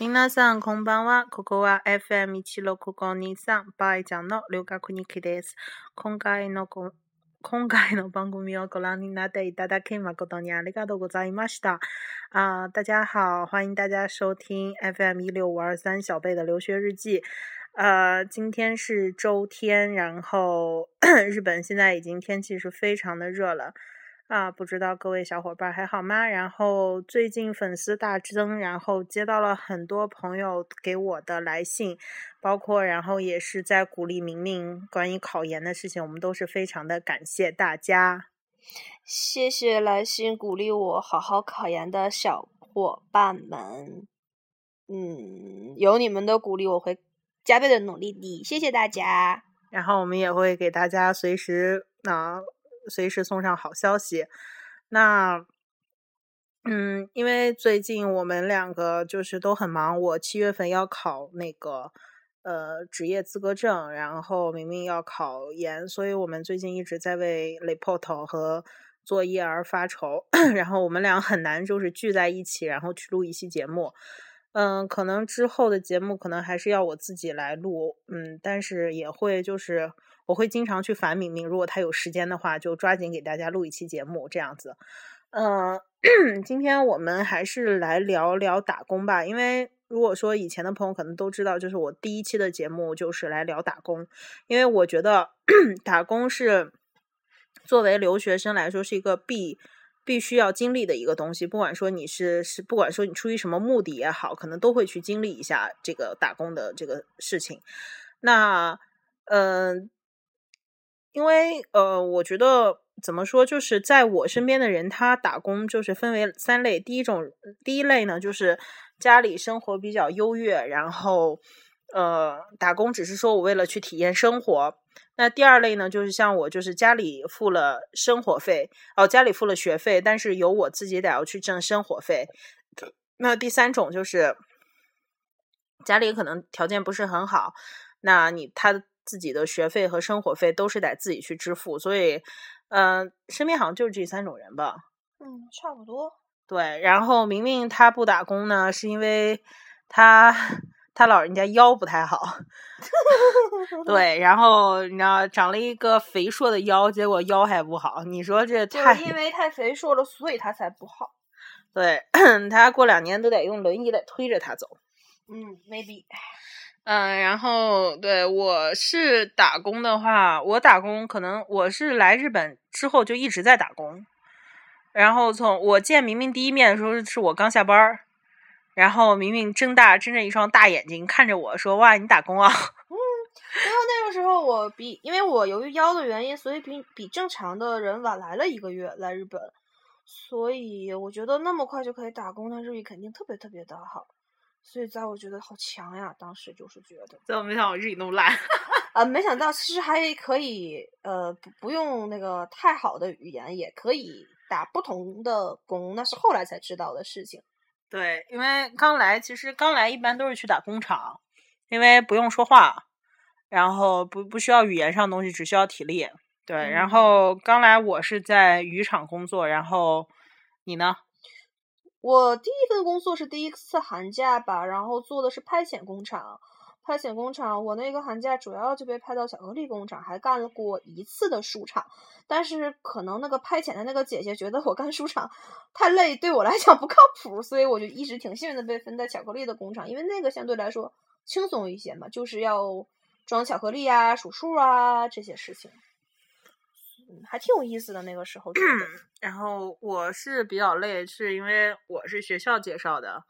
皆さんこんばんは。ここは FM 一六五二三バイちゃんの留学日記です。今回のこ今回の番組をご覧になっていただき誠にありがとうございました。啊、大家好，欢迎大家收听 FM 一六五二三小贝的留学日记。呃，今天是周天，然后日本现在已经天气是非常的热了。 啊，不知道各位小伙伴还好吗？然后最近粉丝大增，然后接到了很多朋友给我的来信，包括然后也是在鼓励明明关于考研的事情，我们都是非常的感谢大家。谢谢来信鼓励我好好考研的小伙伴们。嗯，有你们的鼓励，我会加倍的努力的。谢谢大家。然后我们也会给大家随时啊、随时送上好消息。那，嗯，因为最近我们两个就是都很忙，我七月份要考那个呃职业资格证，然后明明要考研，所以我们最近一直在为 report 和作业而发愁。然后我们俩很难就是聚在一起，然后去录一期节目。嗯，可能之后的节目可能还是要我自己来录，嗯，但是也会就是我会经常去烦敏敏，如果她有时间的话，就抓紧给大家录一期节目这样子。嗯，今天我们还是来聊聊打工吧，因为如果说以前的朋友可能都知道，就是我第一期的节目就是来聊打工，因为我觉得 打工是作为留学生来说是一个必。必须要经历的一个东西，不管说你是是，不管说你出于什么目的也好，可能都会去经历一下这个打工的这个事情。那，嗯、因为呃，我觉得怎么说，就是在我身边的人，他打工就是分为三类。第一种，第一类呢，就是家里生活比较优越，然后呃，打工只是说我为了去体验生活。那第二类呢，就是像我，就是家里付了生活费，哦，家里付了学费，但是由我自己得要去挣生活费。那第三种就是家里可能条件不是很好，那你他自己的学费和生活费都是得自己去支付，所以，嗯、呃，身边好像就是这三种人吧。嗯，差不多。对，然后明明他不打工呢，是因为他。他老人家腰不太好，对，然后你知道长了一个肥硕的腰，结果腰还不好，你说这太因为太肥硕了，所以他才不好。对 他过两年都得用轮椅来推着他走。嗯，maybe。嗯，然后对我是打工的话，我打工可能我是来日本之后就一直在打工，然后从我见明明第一面的时候是我刚下班儿。然后明明睁大睁着一双大眼睛看着我说：“哇，你打工啊？” 嗯，然后那个时候我比，因为我由于腰的原因，所以比比正常的人晚来了一个月来日本，所以我觉得那么快就可以打工，那日语肯定特别特别的好，所以在我觉得好强呀，当时就是觉得。所以我没想到我日语那么烂。呃，没想到其实还可以，呃，不不用那个太好的语言也可以打不同的工，那是后来才知道的事情。对，因为刚来，其实刚来一般都是去打工厂，因为不用说话，然后不不需要语言上的东西，只需要体力。对，嗯、然后刚来我是在渔场工作，然后你呢？我第一份工作是第一次寒假吧，然后做的是派遣工厂。派遣工厂，我那个寒假主要就被派到巧克力工厂，还干了过一次的书厂。但是可能那个派遣的那个姐姐觉得我干书厂太累，对我来讲不靠谱，所以我就一直挺幸运的被分在巧克力的工厂，因为那个相对来说轻松一些嘛，就是要装巧克力啊、数数啊这些事情。嗯，还挺有意思的那个时候。然后我是比较累，是因为我是学校介绍的。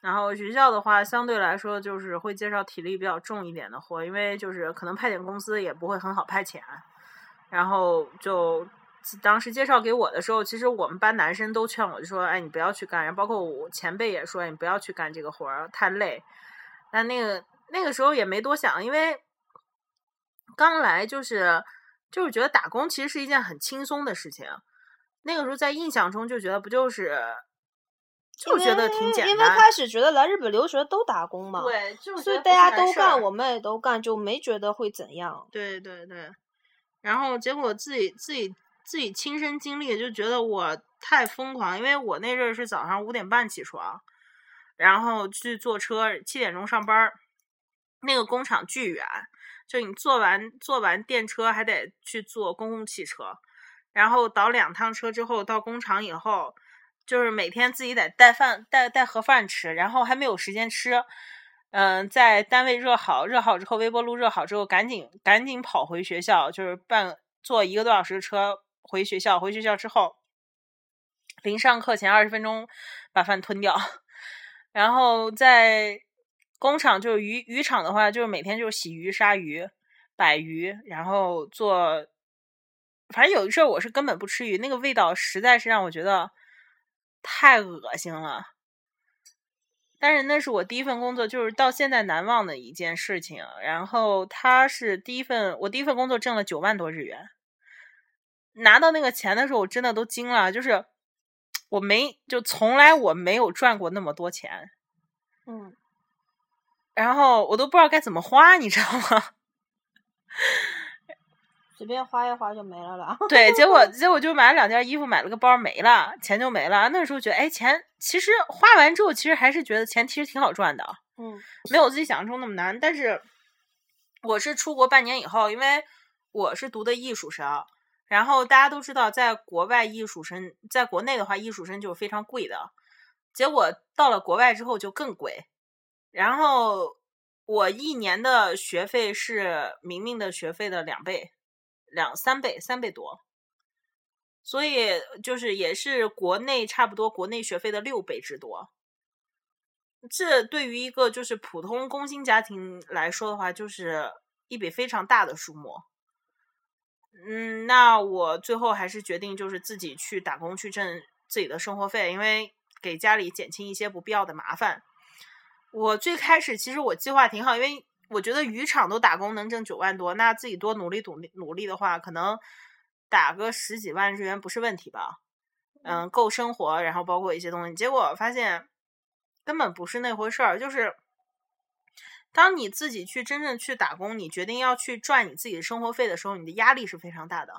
然后学校的话，相对来说就是会介绍体力比较重一点的活，因为就是可能派遣公司也不会很好派遣。然后就当时介绍给我的时候，其实我们班男生都劝我，就说：“哎，你不要去干。”然后包括我前辈也说：“你不要去干这个活儿，太累。”但那个那个时候也没多想，因为刚来就是就是觉得打工其实是一件很轻松的事情。那个时候在印象中就觉得不就是。就觉得挺简单，因为开始觉得来日本留学都打工嘛，对，就所以大家都干，我们也都干，就没觉得会怎样。对对对，然后结果自己自己自己亲身经历，就觉得我太疯狂，因为我那阵儿是早上五点半起床，然后去坐车，七点钟上班儿，那个工厂巨远，就你坐完坐完电车还得去坐公共汽车，然后倒两趟车之后到工厂以后，就是每天自己得带饭带带盒饭吃，然后还没有时间吃，嗯，在单位热好热好之后，微波炉热好之后，赶紧赶紧跑回学校，就是半坐一个多小时的车回学校，回学校之后。临上课前二十分钟把饭吞掉，然后在工厂就是渔渔场的话，就是每天就是洗鱼、杀鱼、摆鱼，然后做。反正有一阵我是根本不吃鱼，那个味道实在是让我觉得太恶心了。但是那是我第一份工作，就是到现在难忘的一件事情。然后他是第一份，我第一份工作挣了九万多日元，拿到那个钱的时候，我真的都惊了，就是。我没就从来我没有赚过那么多钱，嗯，然后我都不知道该怎么花，你知道吗？随便花一花就没了了。对，结果 结果就买了两件衣服，买了个包没了，钱就没了。那时候觉得，哎，钱其实花完之后，其实还是觉得钱其实挺好赚的，嗯，没有自己想象中那么难。但是我是出国半年以后，因为我是读的艺术生。然后大家都知道，在国外艺术生，在国内的话，艺术生就是非常贵的。结果到了国外之后就更贵。然后我一年的学费是明明的学费的两倍、两三倍、三倍多，所以就是也是国内差不多国内学费的六倍之多。这对于一个就是普通工薪家庭来说的话，就是一笔非常大的数目。嗯，那我最后还是决定就是自己去打工去挣自己的生活费，因为给家里减轻一些不必要的麻烦。我最开始其实我计划挺好，因为我觉得渔场都打工能挣九万多，那自己多努力努力努力的话，可能打个十几万日元不是问题吧？嗯，够生活，然后包括一些东西。结果发现根本不是那回事儿，就是。当你自己去真正去打工，你决定要去赚你自己的生活费的时候，你的压力是非常大的。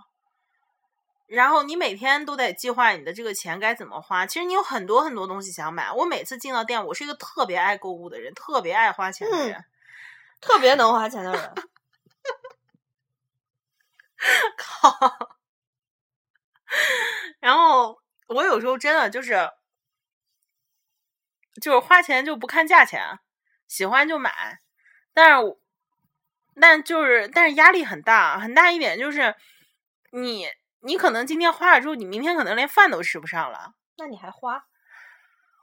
然后你每天都得计划你的这个钱该怎么花。其实你有很多很多东西想买。我每次进到店，我是一个特别爱购物的人，特别爱花钱的人，特别能花钱的人。靠！然后我有时候真的就是，就是花钱就不看价钱。喜欢就买，但是，但就是，但是压力很大，很大一点就是，你你可能今天花了之后，你明天可能连饭都吃不上了。那你还花？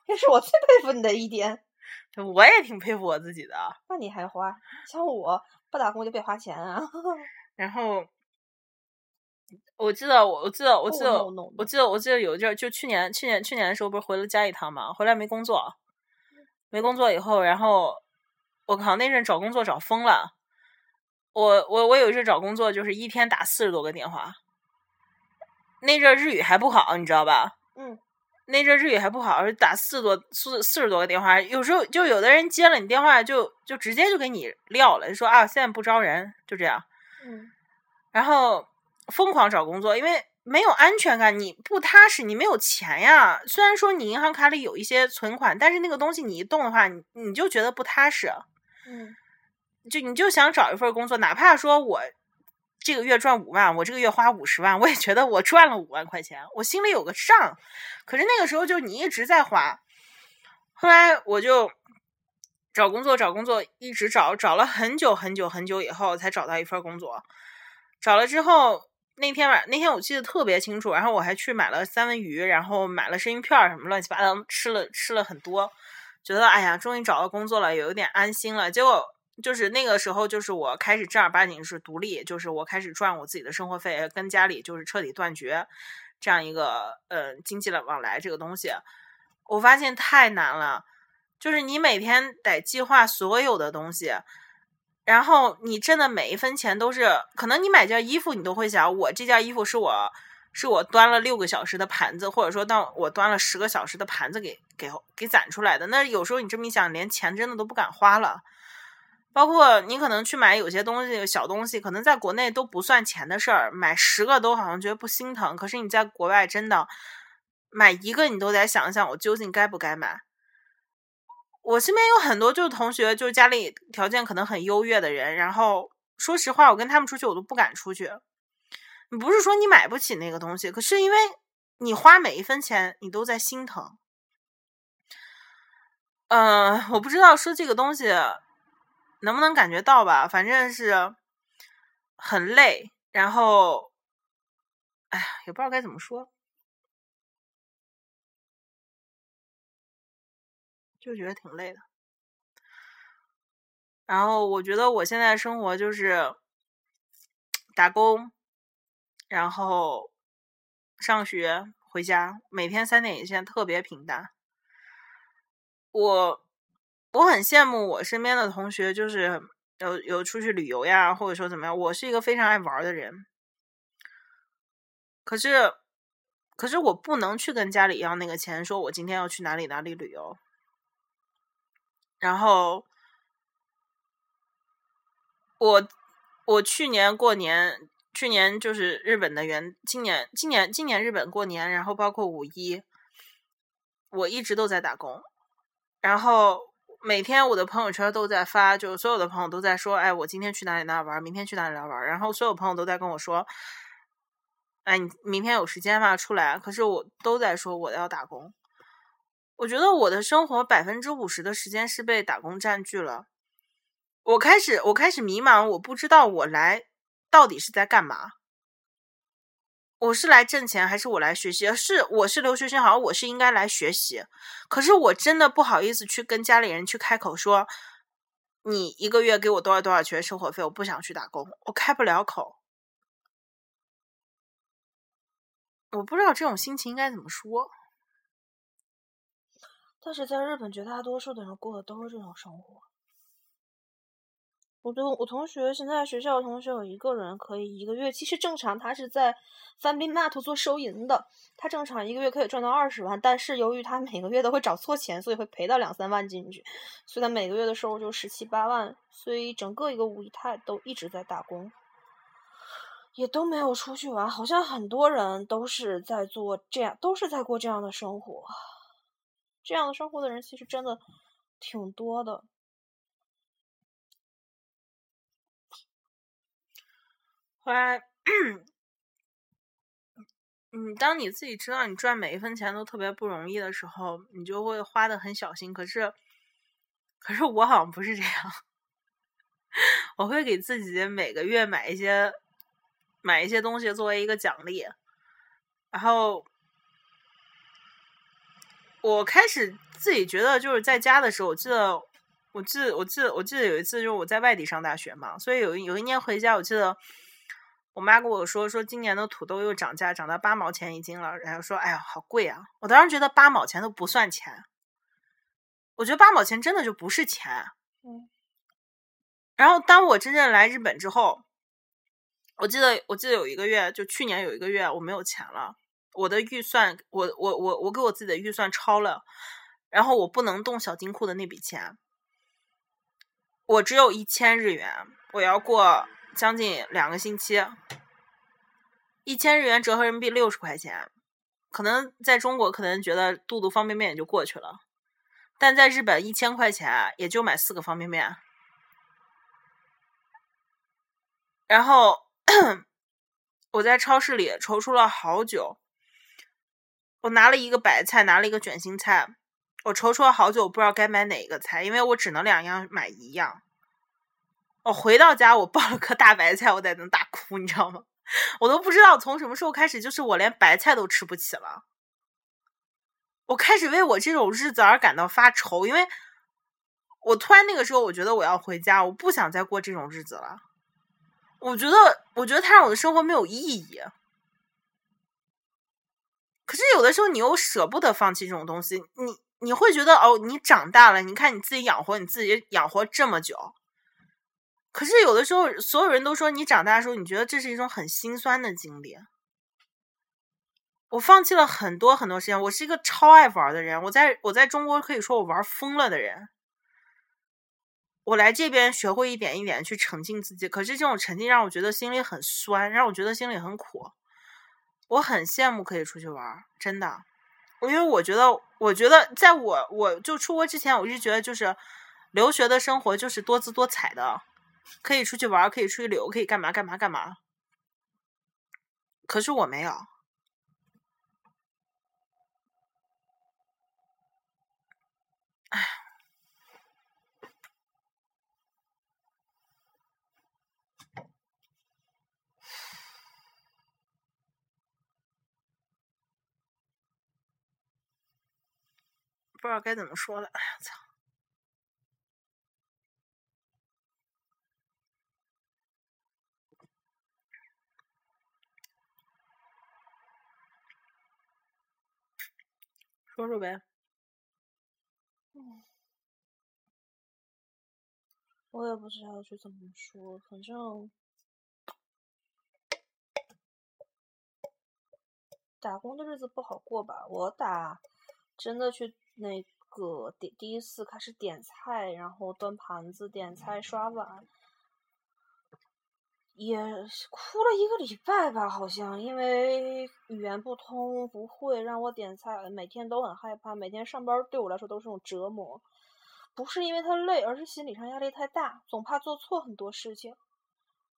这是我最佩服你的一点。我也挺佩服我自己的。那你还花？像我不打工就别花钱啊。然后，我记得我我记得我记得我记得我记得有一阵就去年去年去年的时候不是回了家一趟嘛，回来没工作。没工作以后，然后我靠，那阵找工作找疯了。我我我有一阵找工作，就是一天打四十多个电话。那阵日语还不好，你知道吧？嗯。那阵日语还不好，打四多四四十多个电话，有时候就有的人接了你电话，就就直接就给你撂了，就说啊，现在不招人，就这样。嗯。然后疯狂找工作，因为。没有安全感，你不踏实，你没有钱呀。虽然说你银行卡里有一些存款，但是那个东西你一动的话，你你就觉得不踏实。嗯，就你就想找一份工作，哪怕说我这个月赚五万，我这个月花五十万，我也觉得我赚了五万块钱，我心里有个账。可是那个时候就你一直在花，后来我就找工作找工作，一直找找了很久很久很久以后才找到一份工作，找了之后。那天晚那天我记得特别清楚，然后我还去买了三文鱼，然后买了生鱼片什么乱七八糟，吃了吃了很多，觉得哎呀，终于找到工作了，有一点安心了。结果就是那个时候，就是我开始正儿八经是独立，就是我开始赚我自己的生活费，跟家里就是彻底断绝这样一个呃经济的往来这个东西。我发现太难了，就是你每天得计划所有的东西。然后你挣的每一分钱都是，可能你买件衣服，你都会想，我这件衣服是我是我端了六个小时的盘子，或者说当我端了十个小时的盘子给给给攒出来的。那有时候你这么一想，连钱真的都不敢花了。包括你可能去买有些东西，小东西，可能在国内都不算钱的事儿，买十个都好像觉得不心疼。可是你在国外真的买一个，你都得想想，我究竟该不该买。我身边有很多就是同学，就是家里条件可能很优越的人，然后说实话，我跟他们出去我都不敢出去。不是说你买不起那个东西，可是因为你花每一分钱，你都在心疼。嗯，我不知道说这个东西能不能感觉到吧，反正是很累，然后，哎呀，也不知道该怎么说。就觉得挺累的，然后我觉得我现在生活就是打工，然后上学回家，每天三点一线，特别平淡。我我很羡慕我身边的同学，就是有有出去旅游呀，或者说怎么样。我是一个非常爱玩的人，可是可是我不能去跟家里要那个钱，说我今天要去哪里哪里旅游。然后，我我去年过年，去年就是日本的元，今年今年今年日本过年，然后包括五一，我一直都在打工。然后每天我的朋友圈都在发，就所有的朋友都在说：“哎，我今天去哪里哪里玩，明天去哪里哪里玩。”然后所有朋友都在跟我说：“哎，你明天有时间吗？出来。”可是我都在说我要打工。我觉得我的生活百分之五十的时间是被打工占据了。我开始，我开始迷茫，我不知道我来到底是在干嘛。我是来挣钱，还是我来学习？是，我是留学生，好像我是应该来学习。可是我真的不好意思去跟家里人去开口说，你一个月给我多少多少钱生活费？我不想去打工，我开不了口。我不知道这种心情应该怎么说。但是在日本，绝大多数的人过的都是这种生活。我的我同学现在学校的同学有一个人可以一个月，其实正常他是在翻滨 mat 做收银的，他正常一个月可以赚到二十万，但是由于他每个月都会找错钱，所以会赔到两三万进去，所以他每个月的收入就十七八万，所以整个一个五一泰都一直在打工，也都没有出去玩，好像很多人都是在做这样，都是在过这样的生活。这样的生活的人其实真的挺多的。后来，嗯，当你自己知道你赚每一分钱都特别不容易的时候，你就会花的很小心。可是，可是我好像不是这样，我会给自己每个月买一些买一些东西作为一个奖励，然后。我开始自己觉得就是在家的时候，我记得，我记得，我记得，我记得有一次就是我在外地上大学嘛，所以有一有一年回家，我记得我妈跟我说说今年的土豆又涨价，涨到八毛钱一斤了，然后说哎呀好贵啊！我当时觉得八毛钱都不算钱，我觉得八毛钱真的就不是钱。嗯。然后当我真正来日本之后，我记得我记得有一个月，就去年有一个月我没有钱了。我的预算，我我我我给我自己的预算超了，然后我不能动小金库的那笔钱，我只有一千日元，我要过将近两个星期，一千日元折合人民币六十块钱，可能在中国可能觉得肚肚方便面也就过去了，但在日本一千块钱也就买四个方便面，然后我在超市里踌躇了好久。我拿了一个白菜，拿了一个卷心菜，我踌躇了好久，我不知道该买哪个菜，因为我只能两样买一样。我回到家，我抱了颗大白菜，我在那大哭，你知道吗？我都不知道从什么时候开始，就是我连白菜都吃不起了。我开始为我这种日子而感到发愁，因为我突然那个时候，我觉得我要回家，我不想再过这种日子了。我觉得，我觉得它让我的生活没有意义。可是有的时候你又舍不得放弃这种东西，你你会觉得哦，你长大了，你看你自己养活你自己养活这么久。可是有的时候，所有人都说你长大的时候，你觉得这是一种很心酸的经历。我放弃了很多很多时间，我是一个超爱玩的人，我在我在中国可以说我玩疯了的人。我来这边学会一点一点去沉浸自己，可是这种沉浸让我觉得心里很酸，让我觉得心里很苦。我很羡慕可以出去玩，真的。因为我觉得，我觉得在我我就出国之前，我一直觉得就是留学的生活就是多姿多彩的，可以出去玩，可以出去旅游，可以干嘛干嘛干嘛。可是我没有，哎，不知道该怎么说了。哎呀，操！说说呗。嗯，我也不知道去怎么说，反正打工的日子不好过吧。我打真的去那个点第一次开始点菜，然后端盘子、点菜、刷碗，也哭了一个礼拜吧，好像因为语言不通，不会让我点菜，每天都很害怕，每天上班对我来说都是种折磨。不是因为他累，而是心理上压力太大，总怕做错很多事情，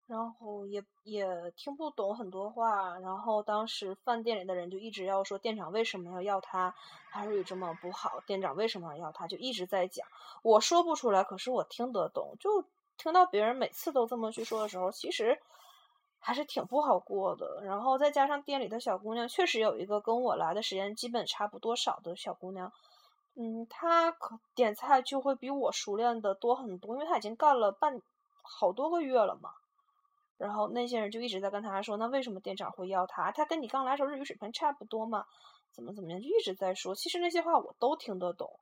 然后也也听不懂很多话。然后当时饭店里的人就一直要说店长为什么要要他，他日语这么不好，店长为什么要要他，就一直在讲。我说不出来，可是我听得懂。就听到别人每次都这么去说的时候，其实还是挺不好过的。然后再加上店里的小姑娘，确实有一个跟我来的时间基本差不多少的小姑娘。嗯，她可点菜就会比我熟练的多很多，因为她已经干了半好多个月了嘛。然后那些人就一直在跟他说，那为什么店长会要她？她跟你刚来时候日语水平差不多嘛？怎么怎么样？就一直在说。其实那些话我都听得懂，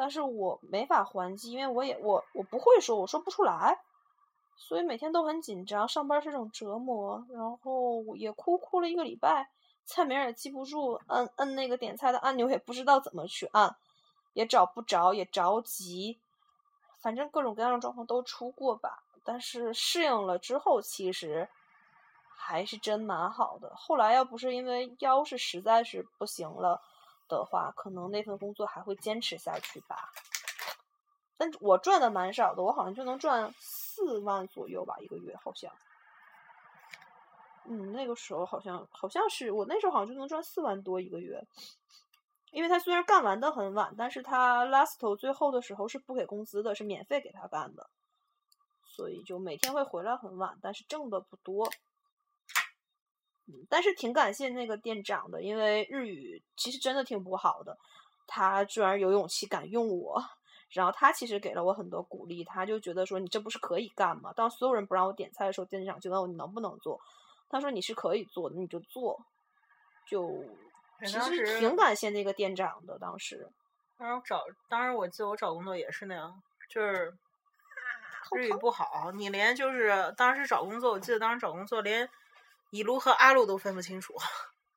但是我没法还击，因为我也我我不会说，我说不出来，所以每天都很紧张。上班是种折磨，然后也哭哭了一个礼拜，菜名也记不住，摁摁那个点菜的按钮也不知道怎么去按。也找不着，也着急，反正各种各样的状况都出过吧。但是适应了之后，其实还是真蛮好的。后来要不是因为腰是实在是不行了的话，可能那份工作还会坚持下去吧。但我赚的蛮少的，我好像就能赚四万左右吧，一个月好像。嗯，那个时候好像好像是我那时候好像就能赚四万多一个月。因为他虽然干完的很晚，但是他 last 最后的时候是不给工资的，是免费给他干的，所以就每天会回来很晚，但是挣的不多。嗯，但是挺感谢那个店长的，因为日语其实真的挺不好的，他居然有勇气敢用我，然后他其实给了我很多鼓励，他就觉得说你这不是可以干吗？当所有人不让我点菜的时候，店长就问我你能不能做，他说你是可以做的，你就做，就。其实挺感谢那个店长的，当时。当时找，当时我记得我找工作也是那样，就是日语不好，你连就是当时找工作，我记得当时找工作连乙路和阿路都分不清楚，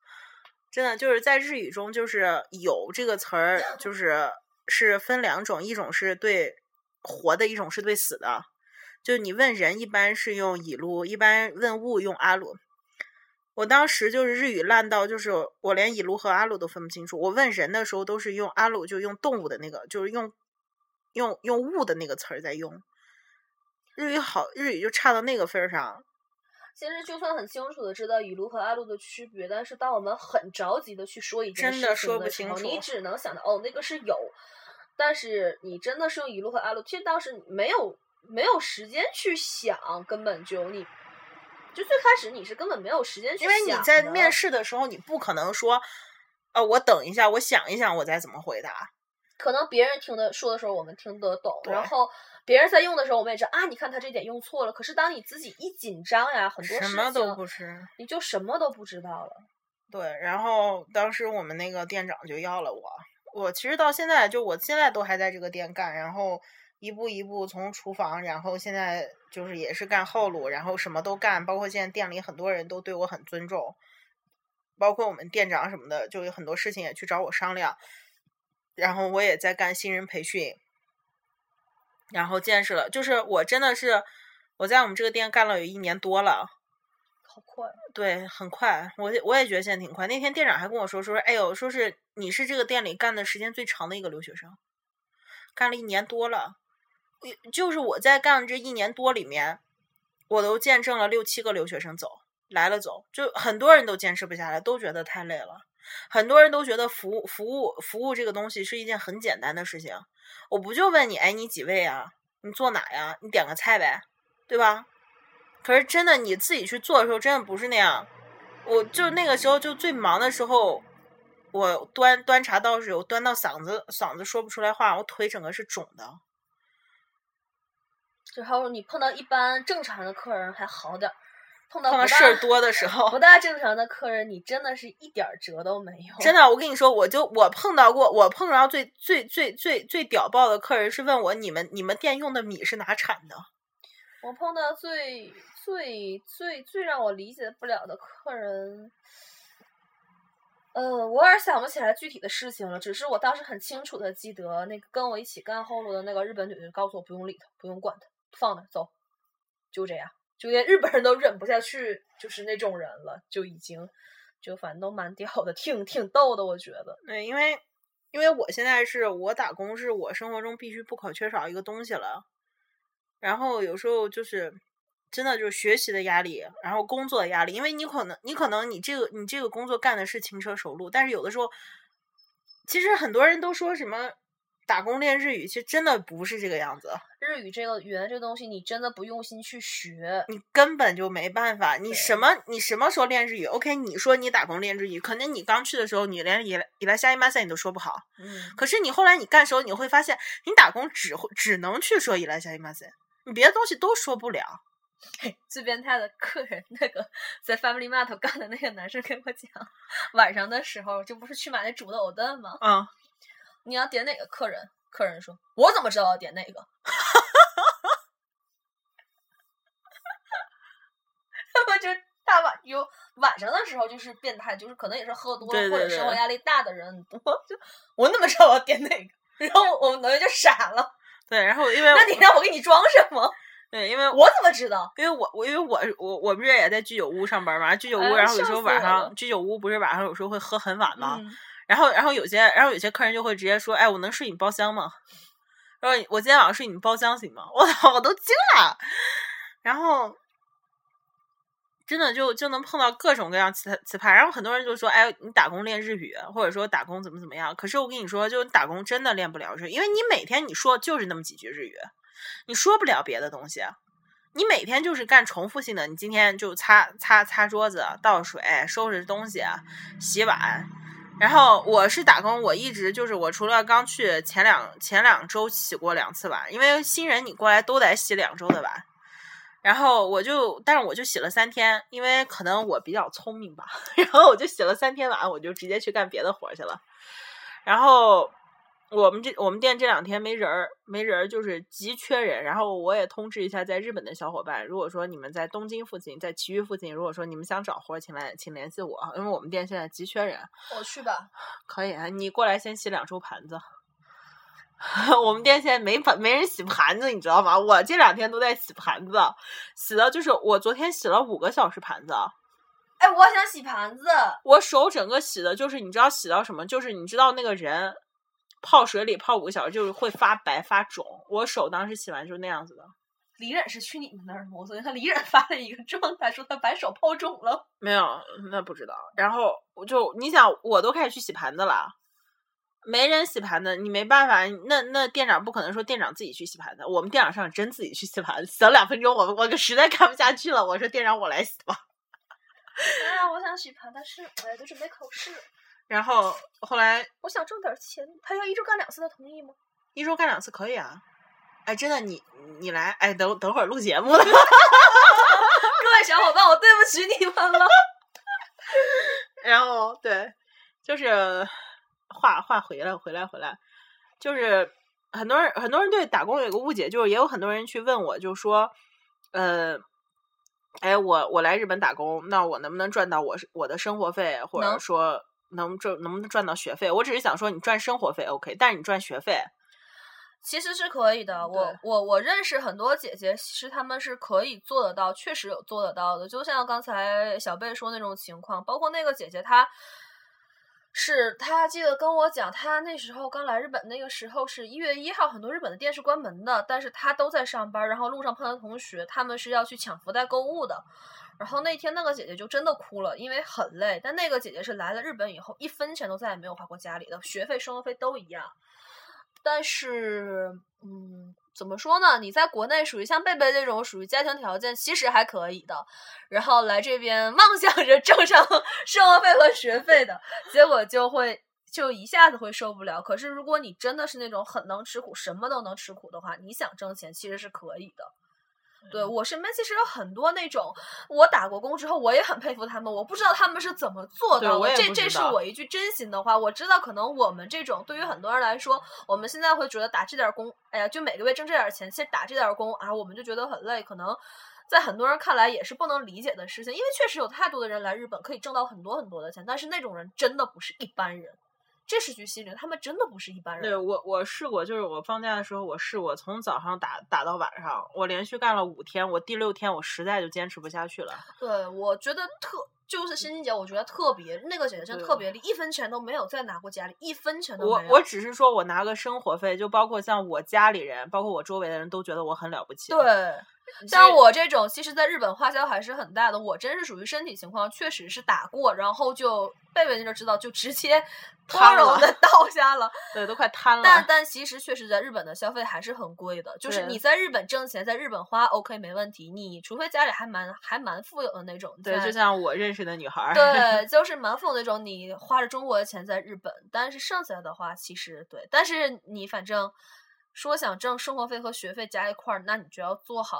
真的就是在日语中就是有这个词儿，就是是分两种，一种是对活的，一种是对死的。就你问人一般是用乙路，一般问物用阿鲁。我当时就是日语烂到，就是我连乙路和阿鲁都分不清楚。我问人的时候都是用阿鲁，就用动物的那个，就是用用用物的那个词儿在用。日语好，日语就差到那个份儿上。其实就算很清楚的知道乙路和阿鲁的区别，但是当我们很着急的去说一件事情的时候，你只能想到哦，那个是有。但是你真的是用乙路和阿鲁，其实当时没有没有时间去想，根本就你。就最开始你是根本没有时间去因为你在面试的时候，你不可能说，呃，我等一下，我想一想，我再怎么回答。可能别人听的说的时候，我们听得懂，然后别人在用的时候，我们也知道啊，你看他这点用错了。可是当你自己一紧张呀，很多什么都不是，你就什么都不知道了。对，然后当时我们那个店长就要了我，我其实到现在就我现在都还在这个店干，然后。一步一步从厨房，然后现在就是也是干后路，然后什么都干，包括现在店里很多人都对我很尊重，包括我们店长什么的，就有很多事情也去找我商量。然后我也在干新人培训，然后见识了，就是我真的是我在我们这个店干了有一年多了，好快。对，很快，我我也觉得现在挺快。那天店长还跟我说，说是，哎呦，说是你是这个店里干的时间最长的一个留学生，干了一年多了。就是我在干这一年多里面，我都见证了六七个留学生走来了走，就很多人都坚持不下来，都觉得太累了。很多人都觉得服务服务服务这个东西是一件很简单的事情，我不就问你，哎，你几位啊？你坐哪呀？你点个菜呗，对吧？可是真的你自己去做的时候，真的不是那样。我就那个时候就最忙的时候，我端端茶倒水，我端到嗓子嗓子说不出来话，我腿整个是肿的。就还有你碰到一般正常的客人还好点儿，碰到碰到事儿多的时候，不大正常的客人，你真的是一点儿辙都没有。真的，我跟你说，我就我碰到过，我碰到最最最最最屌爆的客人是问我，你们你们店用的米是哪产的？我碰到最最最最让我理解不了的客人，呃，我有点想不起来具体的事情了，只是我当时很清楚的记得，那个跟我一起干后路的那个日本女的告诉我，不用理他，不用管他。放那走，就这样，就连日本人都忍不下去，就是那种人了，就已经，就反正都蛮屌的，挺挺逗的，我觉得。对，因为因为我现在是我打工，是我生活中必须不可缺少一个东西了。然后有时候就是真的就是学习的压力，然后工作的压力，因为你可能你可能你这个你这个工作干的是轻车熟路，但是有的时候，其实很多人都说什么。打工练日语，其实真的不是这个样子。日语这个语言这个东西，你真的不用心去学，你根本就没办法。你什么你什么时候练日语？OK，你说你打工练日语，可能你刚去的时候，你连以来以来下一马赛你都说不好。嗯。可是你后来你干时候，你会发现，你打工只会只能去说以来下一马赛，你别的东西都说不了。最变态的客人，那个在 Family Mart 干的那个男生跟我讲，晚上的时候就不是去买那煮的藕蛋吗？嗯。你要点哪个客人？客人说：“我怎么知道要点哪个？” 他们就大晚有晚上的时候就是变态，就是可能也是喝多了或者生活压力大的人多。就我怎么知道我要点哪个？然后我们同学就傻了。对，然后因为那你让我给你装什么？对，因为我怎么知道？因为我我因为我我我不是也在居酒屋上班嘛？居酒屋，然后有时候晚上居酒屋不是晚上有时候会喝很晚吗？然后，然后有些，然后有些客人就会直接说：“哎，我能睡你包厢吗？”然后我今天晚上睡你们包厢行吗？我操，我都惊了。然后真的就就能碰到各种各样奇奇葩。然后很多人就说：“哎，你打工练日语，或者说打工怎么怎么样？”可是我跟你说，就打工真的练不了日语，因为你每天你说就是那么几句日语，你说不了别的东西。你每天就是干重复性的，你今天就擦擦擦桌子、倒水、收拾东西、洗碗。然后我是打工，我一直就是我除了刚去前两前两周洗过两次碗，因为新人你过来都得洗两周的碗。然后我就，但是我就洗了三天，因为可能我比较聪明吧。然后我就洗了三天碗，我就直接去干别的活去了。然后。我们这我们店这两天没人儿，没人儿就是急缺人。然后我也通知一下在日本的小伙伴，如果说你们在东京附近，在埼玉附近，如果说你们想找活，请来请联系我，因为我们店现在急缺人。我去吧。可以啊，你过来先洗两周盘子。我们店现在没盘，没人洗盘子，你知道吗？我这两天都在洗盘子，洗的就是我昨天洗了五个小时盘子。哎，我想洗盘子。我手整个洗的，就是你知道洗到什么？就是你知道那个人。泡水里泡五个小时就是会发白发肿，我手当时洗完就是那样子的。李忍是去你们那儿吗？我昨天看李忍发了一个状态，说他白手泡肿了。没有，那不知道。然后我就你想，我都开始去洗盘子了，没人洗盘子，你没办法。那那店长不可能说店长自己去洗盘子，我们店长上真自己去洗盘子，洗了两分钟，我我实在看不下去了，我说店长我来洗吧。哎呀，我想洗盘，但是我，都准备考试。然后后来，我想挣点钱。他要一周干两次，他同意吗？一周干两次可以啊。哎，真的，你你来，哎，等等会儿录节目了。各位小伙伴，我对不起你们了。然后对，就是话话回来回来回来，就是很多人很多人对打工有一个误解，就是也有很多人去问我，就说，呃，哎，我我来日本打工，那我能不能赚到我我的生活费，或者说？能赚能不能赚到学费？我只是想说，你赚生活费 OK，但是你赚学费，其实是可以的，我我我认识很多姐姐，其实她们是可以做得到，确实有做得到的。就像刚才小贝说那种情况，包括那个姐姐她。是她记得跟我讲，她那时候刚来日本，那个时候是一月一号，很多日本的店是关门的，但是她都在上班。然后路上碰到同学，他们是要去抢福袋购物的。然后那天那个姐姐就真的哭了，因为很累。但那个姐姐是来了日本以后，一分钱都再也没有花过家里的学费、生活费都一样。但是，嗯，怎么说呢？你在国内属于像贝贝这种属于家庭条件其实还可以的，然后来这边妄想着挣上生活费和学费的，结果就会就一下子会受不了。可是如果你真的是那种很能吃苦，什么都能吃苦的话，你想挣钱其实是可以的。对我身边其实有很多那种，我打过工之后，我也很佩服他们。我不知道他们是怎么做到的，这这是我一句真心的话。我知道，可能我们这种对于很多人来说，我们现在会觉得打这点儿工，哎呀，就每个月挣这点儿钱，其实打这点儿工啊，我们就觉得很累。可能在很多人看来也是不能理解的事情，因为确实有太多的人来日本可以挣到很多很多的钱，但是那种人真的不是一般人，这是句心里，他们真的不是一般人。对我，我试过，就是我放假的时候，我试过从早上打打到晚上，我连续干了五天，我第六天我实在就坚持不下去了。对，我觉得特就是欣欣姐，我觉得特别那个姐姐真的特别厉，一分钱都没有再拿过家里，一分钱都没有。我我只是说我拿个生活费，就包括像我家里人，包括我周围的人都觉得我很了不起。，对，像我这种，其实在日本花销还是很大的。我真是属于身体情况，确实是打过，然后就贝贝那就知道，就直接 光荣的倒下了。对，都快瘫了。但但其实确实在日本的消费还是很贵的，就是你在日本挣钱，在日本花 OK 没问题，你除非家里还蛮还蛮富有的那种，对，就像我认识的女孩儿。对，就是蛮富有那种，你花着中国的钱在日本，但是剩下的话，其实对，但是你反正说想挣生活费和学费加一块儿，那你就要做好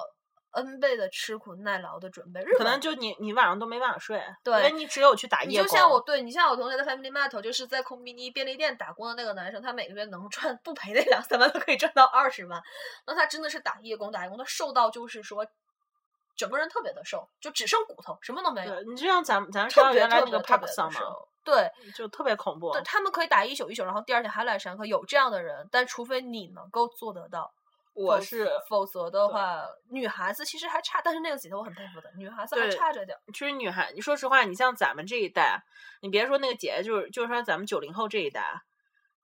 N 倍的吃苦耐劳的准备。日本可能就你你晚上都没办法睡，对因为你只有去打夜工。就像我对你像我同学的 Family Mart，就是在 c o n 便利店打工的那个男生，他每个月能赚 不赔那两三万，都可以赚到二十万。那他真的是打夜工，打夜工，他瘦到就是说。整个人特别的瘦，就只剩骨头，什么都没有。对你就像咱们咱学特别校原来那个特别特 Park 别桑嘛，对，就特别恐怖。对，他们可以打一宿一宿，然后第二天还来上课，有这样的人，但除非你能够做得到，否我是否则的话，女孩子其实还差，但是那个姐姐我很佩服的，女孩子还差着点儿。其实女孩，你说实话，你像咱们这一代，你别说那个姐姐，就是就是说咱们九零后这一代，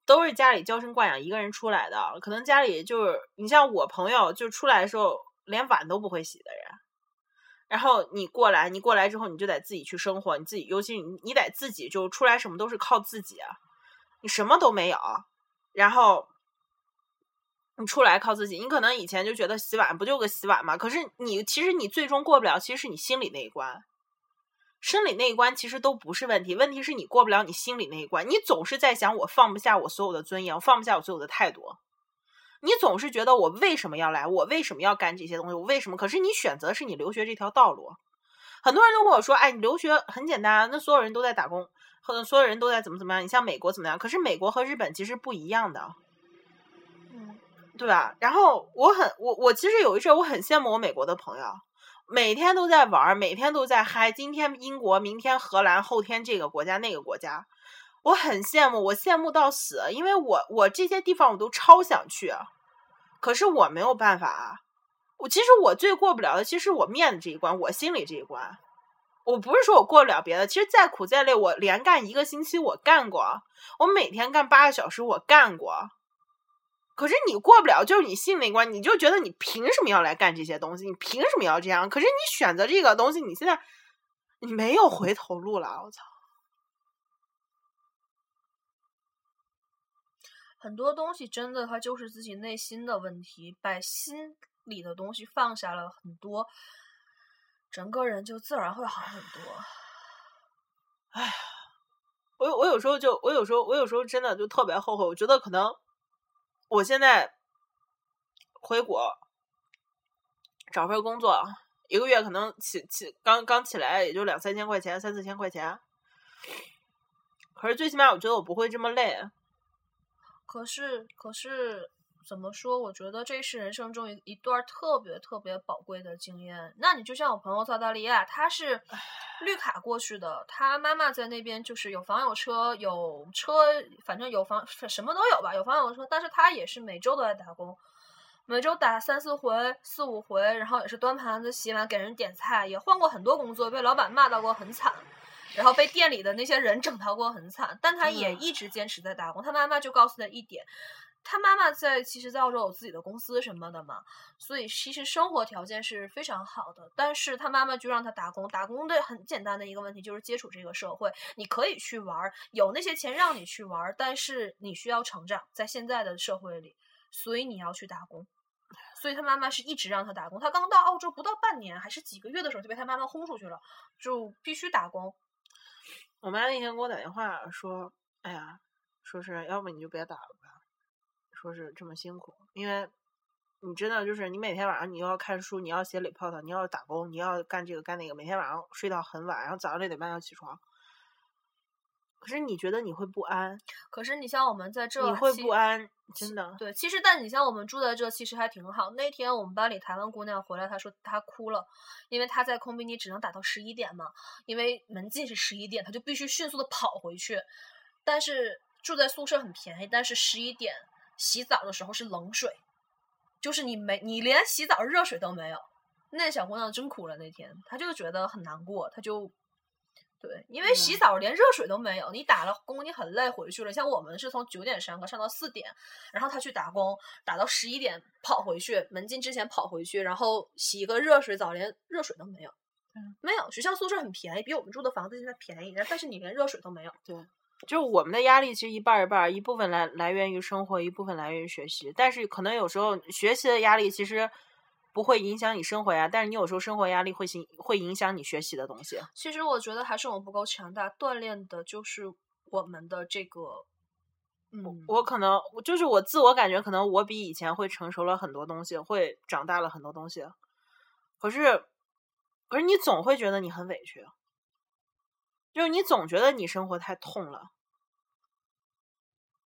都是家里娇生惯养一个人出来的，可能家里就是你像我朋友，就出来的时候连碗都不会洗的人。然后你过来，你过来之后，你就得自己去生活，你自己，尤其你你得自己就出来，什么都是靠自己，啊你什么都没有，然后你出来靠自己。你可能以前就觉得洗碗不就个洗碗嘛，可是你其实你最终过不了，其实是你心里那一关。生理那一关其实都不是问题，问题是你过不了你心里那一关。你总是在想，我放不下我所有的尊严，我放不下我所有的态度。你总是觉得我为什么要来，我为什么要干这些东西，我为什么？可是你选择是你留学这条道路。很多人都跟我说，哎，你留学很简单啊，那所有人都在打工，和所有人都在怎么怎么样。你像美国怎么样？可是美国和日本其实不一样的，对吧？然后我很我我其实有一阵我很羡慕我美国的朋友，每天都在玩，每天都在嗨。今天英国，明天荷兰，后天这个国家那个国家，我很羡慕，我羡慕到死，因为我我这些地方我都超想去，可是我没有办法啊。我其实我最过不了的，其实我面子这一关，我心里这一关。我不是说我过不了别的，其实再苦再累，我连干一个星期我干过，我每天干八个小时我干过。可是你过不了，就是你心里那关，你就觉得你凭什么要来干这些东西？你凭什么要这样？可是你选择这个东西，你现在你没有回头路了，我操！很多东西真的它就是自己内心的问题，把心里的东西放下了很多，整个人就自然会好很多。我有我有时候就我有时候我有时候真的就特别后悔，我觉得可能我现在回国找份工作，一个月可能起起刚刚起来也就两三千块钱，三四千块钱。可是最起码我觉得我不会这么累。可是，可是怎么说？我觉得这是人生中一一段特别特别宝贵的经验。那你就像我朋友澳大利亚，他是绿卡过去的，他妈妈在那边就是有房有车有车，反正有房什么都有吧，有房有车，但是他也是每周都在打工，每周打三四回、四五回，然后也是端盘子、洗碗、给人点菜，也换过很多工作，被老板骂到过很惨，然后被店里的那些人整到过很惨，但他也一直坚持在打工。他妈妈就告诉他一点。他妈妈在，其实在澳洲有自己的公司什么的嘛，所以其实生活条件是非常好的。但是他妈妈就让他打工，打工的很简单的一个问题就是接触这个社会。你可以去玩，有那些钱让你去玩，但是你需要成长，在现在的社会里，所以你要去打工。所以他妈妈是一直让他打工。他刚到澳洲不到半年，还是几个月的时候就被他妈妈轰出去了，就必须打工。我妈那天给我打电话说：“哎呀，说是要不你就别打了。”说是这么辛苦，因为你真的就是你每天晚上你又要看书，你要写 report，你要打工，你要干这个干那个，每天晚上睡到很晚，然后早上六点半要起床。可是你觉得你会不安？可是你像我们在这，你会不安，真的。对，其实但你像我们住在这，其实还挺好。那天我们班里台湾姑娘回来，她说她哭了，因为她在空宾你只能打到十一点嘛，因为门禁是十一点，她就必须迅速的跑回去。但是住在宿舍很便宜，但是十一点。洗澡的时候是冷水，就是你没你连洗澡热水都没有。那小姑娘真哭了那天，她就觉得很难过，她就对，因为洗澡连热水都没有，你打了工你很累回去了。像我们是从九点上课上到四点，然后她去打工，打到十一点跑回去，门禁之前跑回去，然后洗一个热水澡，连热水都没有，嗯没有。学校宿舍很便宜，比我们住的房子现在便宜，但是你连热水都没有，对。就我们的压力其实一半一半，一部分来来源于生活，一部分来源于学习。但是可能有时候学习的压力其实不会影响你生活呀，但是你有时候生活压力会影会影响你学习的东西。其实我觉得还是我们不够强大，锻炼的就是我们的这个。嗯，我可能就是我自我感觉，可能我比以前会成熟了很多东西，会长大了很多东西。可是，可是你总会觉得你很委屈。就是你总觉得你生活太痛了，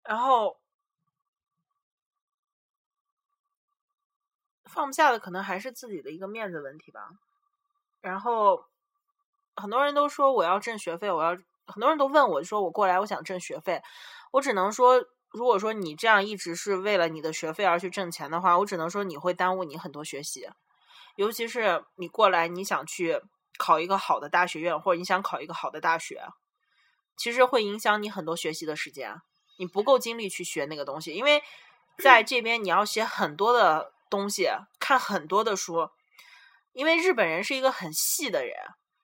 然后放不下的可能还是自己的一个面子问题吧。然后很多人都说我要挣学费，我要很多人都问我说我过来我想挣学费，我只能说，如果说你这样一直是为了你的学费而去挣钱的话，我只能说你会耽误你很多学习，尤其是你过来你想去。考一个好的大学院，或者你想考一个好的大学，其实会影响你很多学习的时间。你不够精力去学那个东西，因为在这边你要写很多的东西，看很多的书。因为日本人是一个很细的人，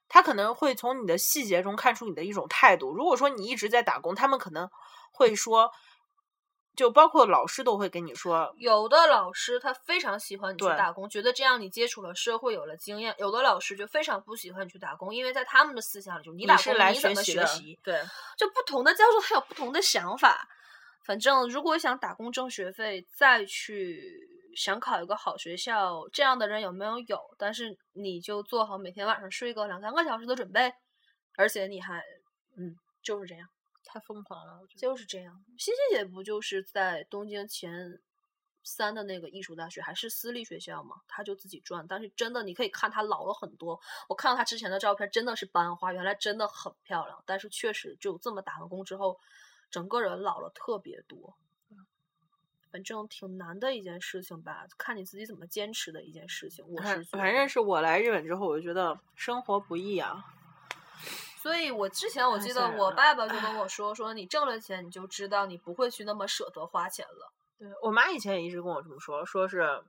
他可能会从你的细节中看出你的一种态度。如果说你一直在打工，他们可能会说。就包括老师都会跟你说，有的老师他非常喜欢你去打工，觉得这样你接触了社会，有了经验；有的老师就非常不喜欢你去打工，因为在他们的思想里，就你打工你怎么学习？对，就不同的教授他有不同的想法。反正如果想打工挣学费，再去想考一个好学校，这样的人有没有？有，但是你就做好每天晚上睡个两三个小时的准备，而且你还，嗯，就是这样。太疯狂了，就是这样。欣欣姐不就是在东京前三的那个艺术大学，还是私立学校吗？她就自己赚，但是真的你可以看她老了很多。我看到她之前的照片，真的是班花，原来真的很漂亮。但是确实就这么打完工之后，整个人老了特别多。反正挺难的一件事情吧，看你自己怎么坚持的一件事情。我是反正是我来日本之后，我就觉得生活不易啊。所以，我之前我记得我爸爸就跟我说：“说你挣了钱，你就知道你不会去那么舍得花钱了。”对我妈以前也一直跟我这么说，说是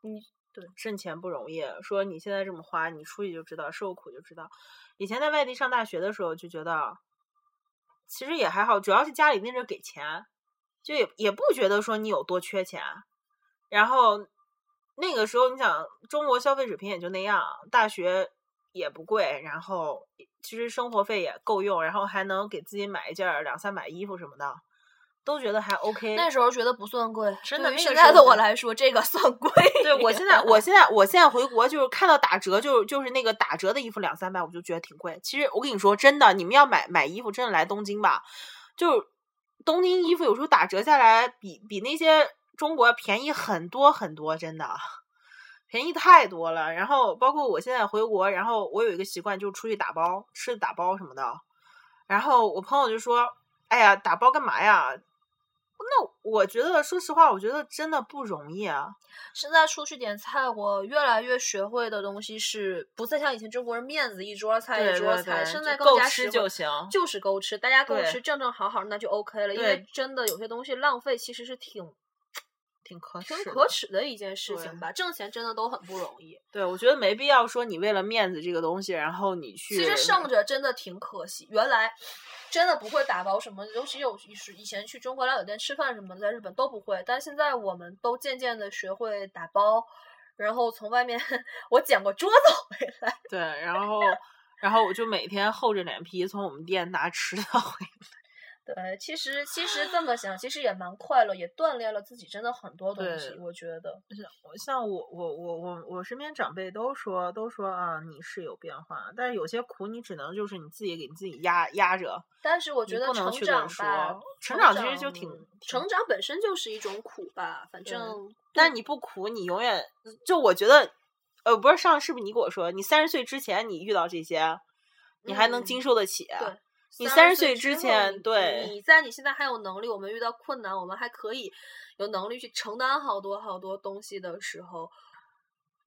你对挣钱不容易，说你现在这么花，你出去就知道受苦就知道。以前在外地上大学的时候就觉得，其实也还好，主要是家里那阵给钱，就也也不觉得说你有多缺钱。然后那个时候，你想中国消费水平也就那样，大学。也不贵，然后其实生活费也够用，然后还能给自己买一件两三百衣服什么的，都觉得还 OK。那时候觉得不算贵，真的。现在的我来说，这个算贵。对我现在，我现在，我现在回国就是看到打折，就就是那个打折的衣服两三百，我就觉得挺贵。其实我跟你说，真的，你们要买买衣服，真的来东京吧，就东京衣服有时候打折下来，比比那些中国便宜很多很多，真的。便宜太多了。然后包括我现在回国，然后我有一个习惯，就出去打包吃打包什么的。然后我朋友就说：“哎呀，打包干嘛呀？”那我觉得，说实话，我觉得真的不容易啊。现在出去点菜，我越来越学会的东西是不再像以前中国人面子一桌菜一桌菜，现在更够加吃就行。就是够吃，大家够吃正正好好，那就 OK 了。因为真的有些东西浪费，其实是挺挺可挺可耻的一件事情吧。挣钱真的都很不容易，对，我觉得没必要说你为了面子这个东西，然后你去。其实剩着真的挺可惜。原来真的不会打包什么，尤其有以前去中国料酒店吃饭什么的，在日本都不会，但现在我们都渐渐的学会打包。然后从外面 我捡过桌子回来，对，然后然后我就每天厚着脸皮从我们店拿 吃的回来。对，其实其实这么想，其实也蛮快乐，也锻炼了自己真的很多东西。我觉得，我像我我我我我身边长辈都说都说啊，你是有变化，但是有些苦你只能就是你自己给你自己压压着。但是我觉得成长吧说，成长长其实就挺成长本身就是一种苦吧，反正但你不苦，你永远就我觉得，呃，不是上是不是你给我说，你三十岁之前你遇到这些，你还能嗯经受得起？对你30 30岁岁之前对你在你现在还有能力，我们遇到困难，我们还可以有能力去承担好多好多东西的时候，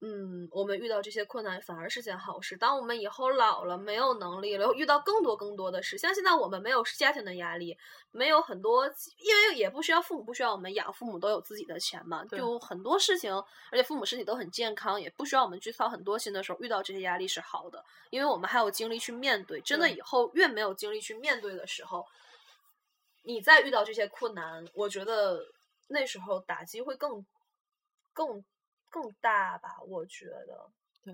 嗯，我们遇到这些困难反而是件好事。当我们以后老了，没有能力了，遇到更多更多的事，像现在我们没有家庭的压力，没有很多，因为也不需要父母不需要我们养，父母都有自己的钱嘛，就很多事情，而且父母身体都很健康，也不需要我们去操很多心的时候，遇到这些压力是好的，因为我们还有精力去面对。真的以后越没有精力去面对的时候，你再遇到这些困难，我觉得那时候打击会更更更大吧，我觉得。对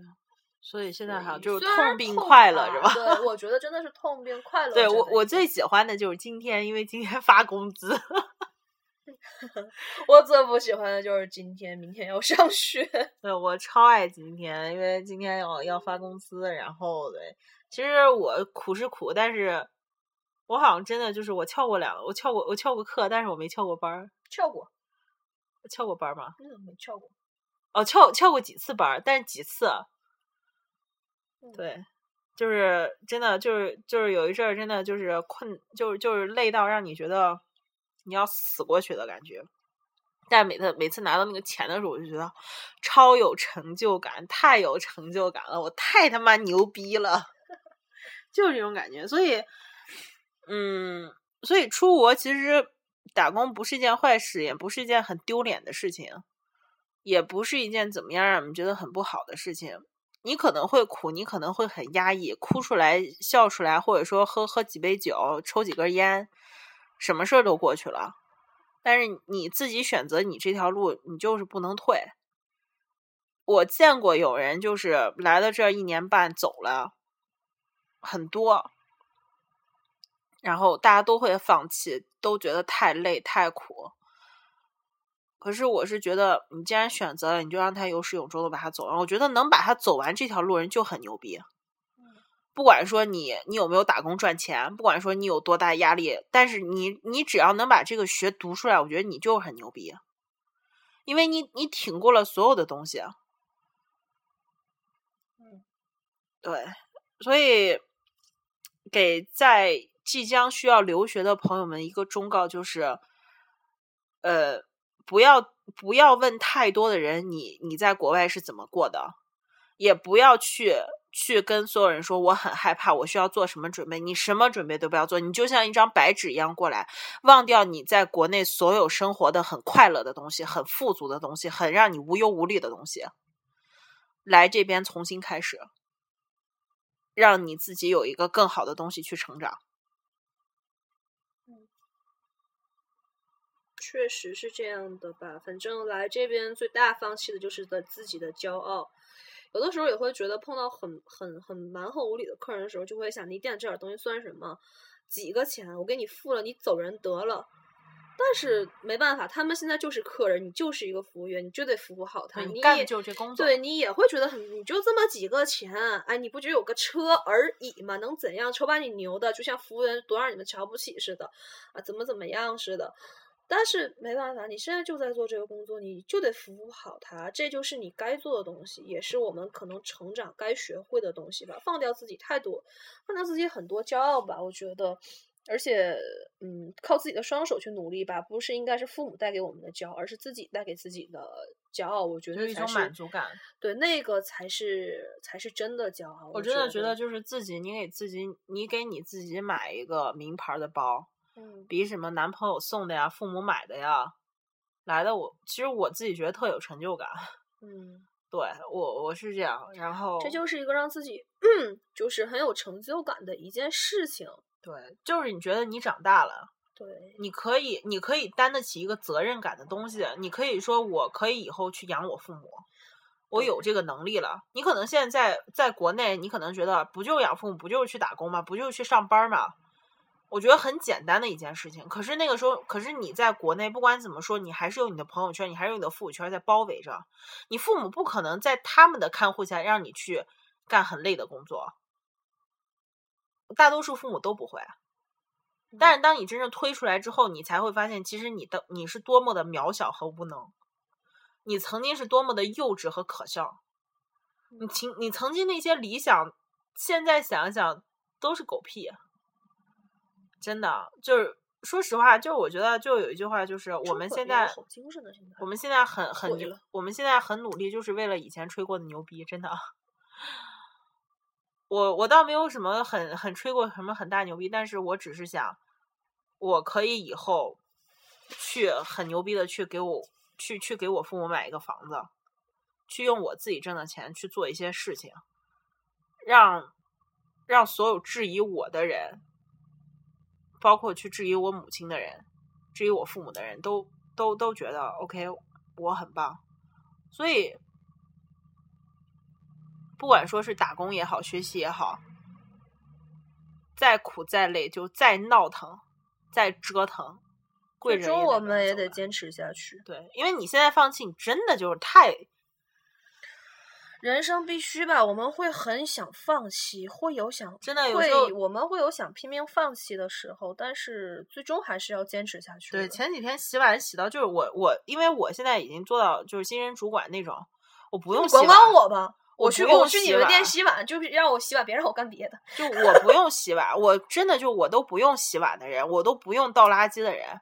所以现在好像就是痛并快乐是吧？对，我 觉得真的是痛并快乐。对我我最喜欢的就是今天，因为今天发工资。我最不喜欢的就是今天，明天要上学。对我超爱今天，因为今天要要发工资，然后对，其实我苦是苦，但是我好像真的就是我翘过两，我翘过我翘过课，但是我没翘过班儿，翘过，我翘过班儿吗？嗯没翘过？哦，翘翘过几次班儿，但是几次，嗯，对，就是真的就是就是有一阵儿真的就是困，就是就是累到让你觉得你要死过去的感觉。但每次每次拿到那个钱的时候，我就觉得超有成就感，太有成就感了，我太他妈牛逼了，就是这种感觉。所以，嗯，所以出国其实打工不是一件坏事，也不是一件很丢脸的事情，也不是一件怎么样让我们觉得很不好的事情。你可能会苦，你可能会很压抑，哭出来、笑出来，或者说喝喝几杯酒、抽几根烟，什么事儿都过去了。但是你自己选择你这条路，你就是不能退。我见过有人就是来了这一年半走了，很多，然后大家都会放弃，都觉得太累太苦。可是我是觉得，你既然选择了，你就让他有始有终的把它走完。我觉得能把它走完这条路人就很牛逼。不管说你你有没有打工赚钱，不管说你有多大压力，但是你你只要能把这个学读出来，我觉得你就很牛逼，因为你你挺过了所有的东西。嗯，对，所以给在即将需要留学的朋友们一个忠告就是，呃，不要不要问太多的人你你在国外是怎么过的，也不要去去跟所有人说我很害怕，我需要做什么准备，你什么准备都不要做，你就像一张白纸一样过来，忘掉你在国内所有生活的很快乐的东西，很富足的东西，很让你无忧无虑的东西，来这边重新开始。让你自己有一个更好的东西去成长。确实是这样的吧。反正来这边最大放弃的就是的自己的骄傲。有的时候也会觉得碰到很很很蛮横无理的客人的时候，就会想你店这点东西算什么？几个钱我给你付了，你走人得了。但是没办法，他们现在就是客人，你就是一个服务员，你就得服务好他。你干就这工作。对你也会觉得很，你就这么几个钱，哎，你不就有个车而已嘛，能怎样？车把你牛的，就像服务员多让你们瞧不起似的，啊，怎么怎么样似的。但是没办法，你现在就在做这个工作，你就得服务好他，这就是你该做的东西，也是我们可能成长该学会的东西吧。放掉自己太多，放掉自己很多骄傲吧，我觉得。而且，嗯，靠自己的双手去努力吧，不是应该是父母带给我们的骄傲，而是自己带给自己的骄傲。我觉得一种满足感，对那个才是才是真的骄傲。我真的觉得，就是自己，你给自己，你给你自己买一个名牌的包，嗯，比什么男朋友送的呀、父母买的呀来的，我其实我自己觉得特有成就感。嗯，对我我是这样，然后这就是一个让自己 就是很有成就感的一件事情。对，就是你觉得你长大了，对，你可以，你可以担得起一个责任感的东西。你可以说，我可以以后去养我父母，我有这个能力了。你可能现在在在国内，你可能觉得不就养父母，不就是去打工吗？不就是去上班吗？我觉得很简单的一件事情。可是那个时候，可是你在国内，不管怎么说，你还是有你的朋友圈，你还是有你的父母圈在包围着。你父母不可能在他们的看护下让你去干很累的工作。大多数父母都不会，但是当你真正推出来之后，你才会发现，其实你的你是多么的渺小和无能，你曾经是多么的幼稚和可笑，你曾你曾经那些理想，现在想想都是狗屁，真的就是说实话，就我觉得就有一句话，就是我们现在我们现在很很我们现在很努力，就是为了以前吹过的牛逼，真的。我我倒没有什么很很吹过什么很大牛逼，但是我只是想，我可以以后去很牛逼的去给我去去给我父母买一个房子，去用我自己挣的钱去做一些事情，让让所有质疑我的人，包括去质疑我母亲的人，质疑我父母的人都都都觉得 OK，我很棒，所以。不管说是打工也好，学习也好，再苦再累，就再闹腾，再折腾，贵终我们也得坚持下去。对，因为你现在放弃，你真的就是太，人生必须吧？我们会很想放弃，会有想真的有时我们会有想拼命放弃的时候，但是最终还是要坚持下去。对，前几天洗碗洗到就是我我，因为我现在已经做到就是新人主管那种，我不用管管我吧。我去我去你们店洗碗，就是让我洗碗，别让我干别的。就我不用洗碗，我真的就我都不用洗碗的人，我都不用倒垃圾的人。然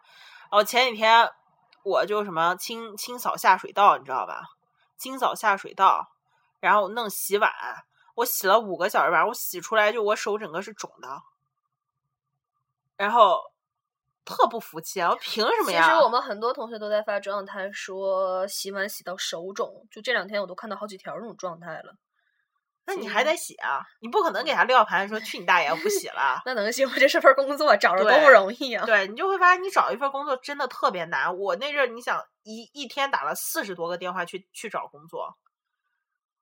后前几天我就什么清清扫下水道，你知道吧？清扫下水道，然后弄洗碗，我洗了五个小时碗，我洗出来就我手整个是肿的，然后。特不服气啊！我凭什么呀？其实我们很多同学都在发状态，说洗碗洗到手肿，就这两天我都看到好几条这种状态了。那你还得洗啊？你不可能给他撂盘说去你大爷，我不洗了。那能行吗？这是份工作，找着多不容易啊！对你就会发现，你找一份工作真的特别难。我那阵儿，你想一一天打了四十多个电话去去找工作。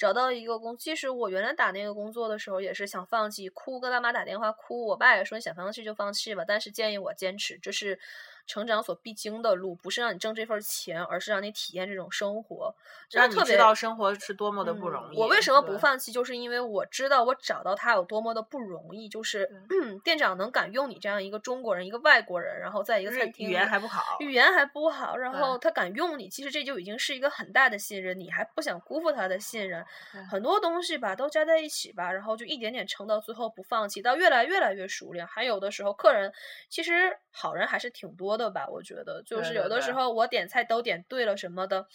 找到一个工，其实我原来打那个工作的时候也是想放弃，哭跟爸妈打电话哭，我爸也说你想放弃就放弃吧，但是建议我坚持，这是。成长所必经的路，不是让你挣这份钱，而是让你体验这种生活，让你知道生活是多么的不容易。我为什么不放弃？就是因为我知道我找到他有多么的不容易。就是店长能敢用你这样一个中国人，一个外国人，然后在一个餐厅，语言还不好，语言还不好，然后他敢用你，其实这就已经是一个很大的信任。你还不想辜负他的信任，很多东西吧都加在一起吧，然后就一点点撑到最后不放弃，到越来越来越熟练。还有的时候客人其实好人还是挺多的。的吧，我觉得就是有的时候我点菜都点对了什么的，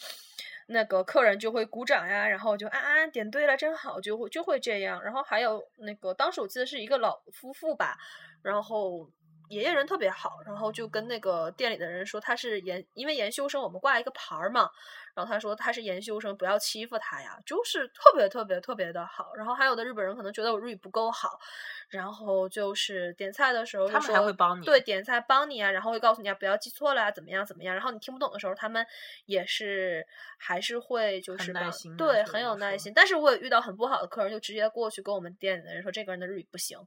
那个客人就会鼓掌呀，然后就啊啊点对了真好，就会就会这样。然后还有那个当时我记得是一个老夫妇吧，然后爷爷人特别好，然后就跟那个店里的人说他是研，因为研修生我们挂一个牌儿嘛。然后他说他是研修生，不要欺负他呀，就是特别特别特别的好。然后还有的日本人可能觉得我日语不够好，然后就是点菜的时候他们还会帮你，对，点菜帮你啊，然后会告诉你啊不要记错了啊，怎么样怎么样。然后你听不懂的时候，他们也是还是会就是耐心，对，很有耐心。但是我也遇到很不好的客人，就直接过去跟我们店里的人说这个人的日语不行，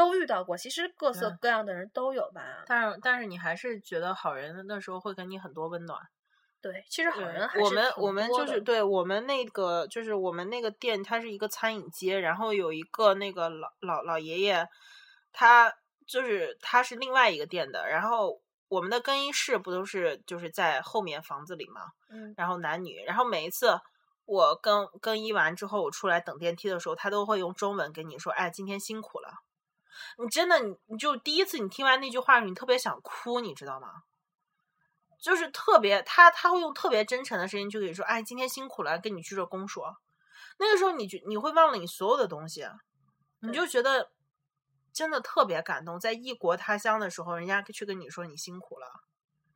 都遇到过。其实各色各样的人都有吧。但是但是你还是觉得好人那时候会给你很多温暖。对，其实好人还是我们我们就是对我们那个就是我们那个店，它是一个餐饮街，然后有一个那个老老老爷爷，他就是他是另外一个店的，然后我们的更衣室不都是就是在后面房子里嘛，嗯然后男女，然后每一次我更更衣完之后，我出来等电梯的时候，他都会用中文跟你说：“哎，今天辛苦了。”你真的，你你就第一次你听完那句话你特别想哭，你知道吗？就是特别他他会用特别真诚的声音就跟你说：“哎，今天辛苦了，跟你鞠着躬说。”那个时候你就你会忘了你所有的东西，你就觉得真的特别感动，在异国他乡的时候，人家去跟你说你辛苦了。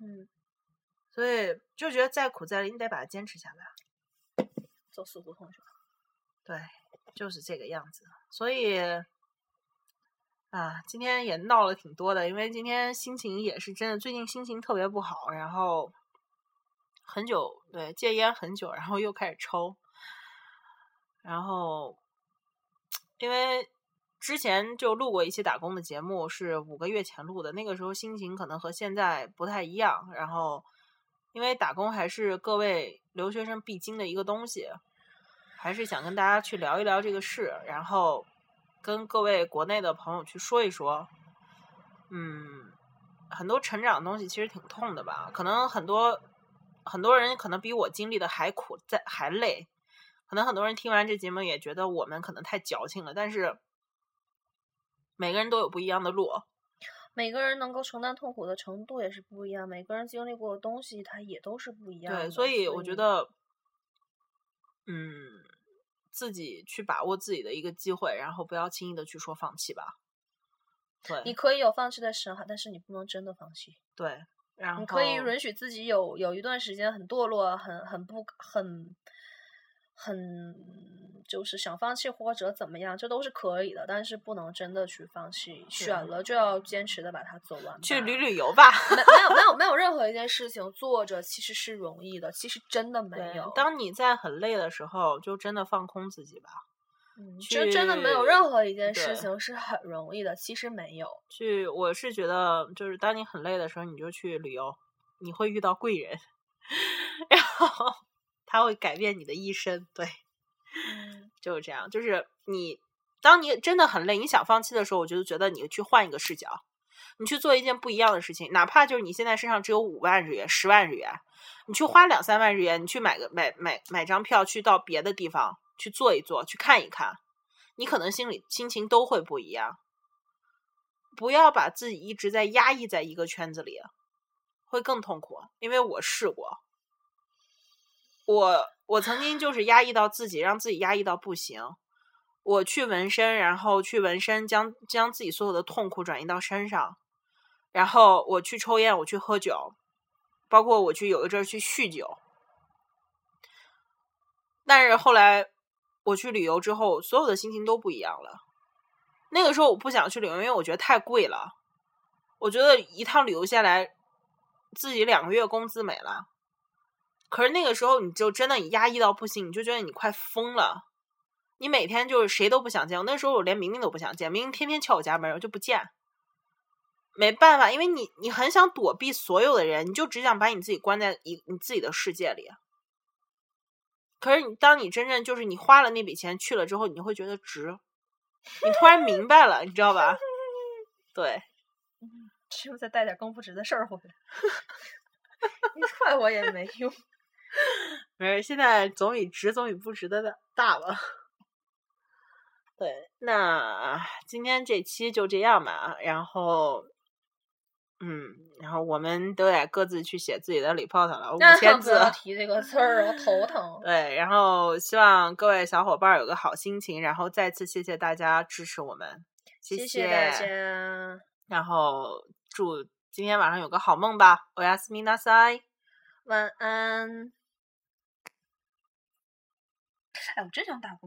嗯，所以就觉得再苦再累，你得把它坚持下来。走死胡同去了。对，就是这个样子。所以啊，今天也闹了挺多的，因为今天心情也是真的，最近心情特别不好，然后很久对戒烟很久，然后又开始抽，然后因为之前就录过一期打工的节目，是五个月前录的，那个时候心情可能和现在不太一样，然后因为打工还是各位留学生必经的一个东西，还是想跟大家去聊一聊这个事，然后跟各位国内的朋友去说一说，嗯，很多成长的东西其实挺痛的吧，可能很多很多人可能比我经历的还苦，在还累，可能很多人听完这节目也觉得我们可能太矫情了，但是每个人都有不一样的路，每个人能够承担痛苦的程度也是不一样，每个人经历过的东西它也都是不一样的。对，所以我觉得，嗯，自己去把握自己的一个机会，然后不要轻易的去说放弃吧。对，你可以有放弃的时候，但是你不能真的放弃。对，然后你可以允许自己有有一段时间很堕落，很很不很很就是想放弃或者怎么样，这都是可以的，但是不能真的去放弃。选了就要坚持的把它走完。去旅旅游吧。没没有没有没有任何一件事情做着其实是容易的，其实真的没有。，当你在很累的时候，就真的放空自己吧。嗯真真的没有任何一件事情是很容易的，其实没有。去，我是觉得，就是当你很累的时候，你就去旅游，你会遇到贵人，然后他会改变你的一生。对，嗯 就是这样。就是你，当你真的很累，你想放弃的时候，我就觉得你去换一个视角，你去做一件不一样的事情，哪怕就是你现在身上只有五万日元、十万日元，你去花两三万日元，你去买个买买买张票，去到别的地方去坐一坐，去看一看，你可能心里心情都会不一样。不要把自己一直在压抑在一个圈子里，会更痛苦。因为我试过，我我曾经就是压抑到自己，让自己压抑到不行。我去纹身，然后去纹身，将将自己所有的痛苦转移到身上，然后我去抽烟，我去喝酒，包括我去有一阵儿去酗酒。但是后来我去旅游之后，所有的心情都不一样了。那个时候我不想去旅游，因为我觉得太贵了。我觉得一趟旅游下来，自己两个月工资没了。可是那个时候你就真的压抑到不行，你就觉得你快疯了。你每天就是谁都不想见，那时候我连明明都不想见，明明天天敲我家门，我就不见。没办法，因为你你很想躲避所有的人，你就只想把你自己关在一你自己的世界里。可是你当你真正就是你花了那笔钱去了之后，你会觉得值。你突然明白了，你知道吧？对，只有再带点更不值的事儿回来？你踹我也没用。没事，现在总比值总比不值的大大吧。对，那今天这期就这样吧。然后，嗯，然后我们都得各自去写自己的 report 了，五千字。不要提这个词儿，我头疼。对，然后希望各位小伙伴儿有个好心情，然后再次谢谢大家支持我们，谢谢谢大家，然后祝今天晚上有个好梦吧，おやすみなさい。晚安。 哎，我真想打工。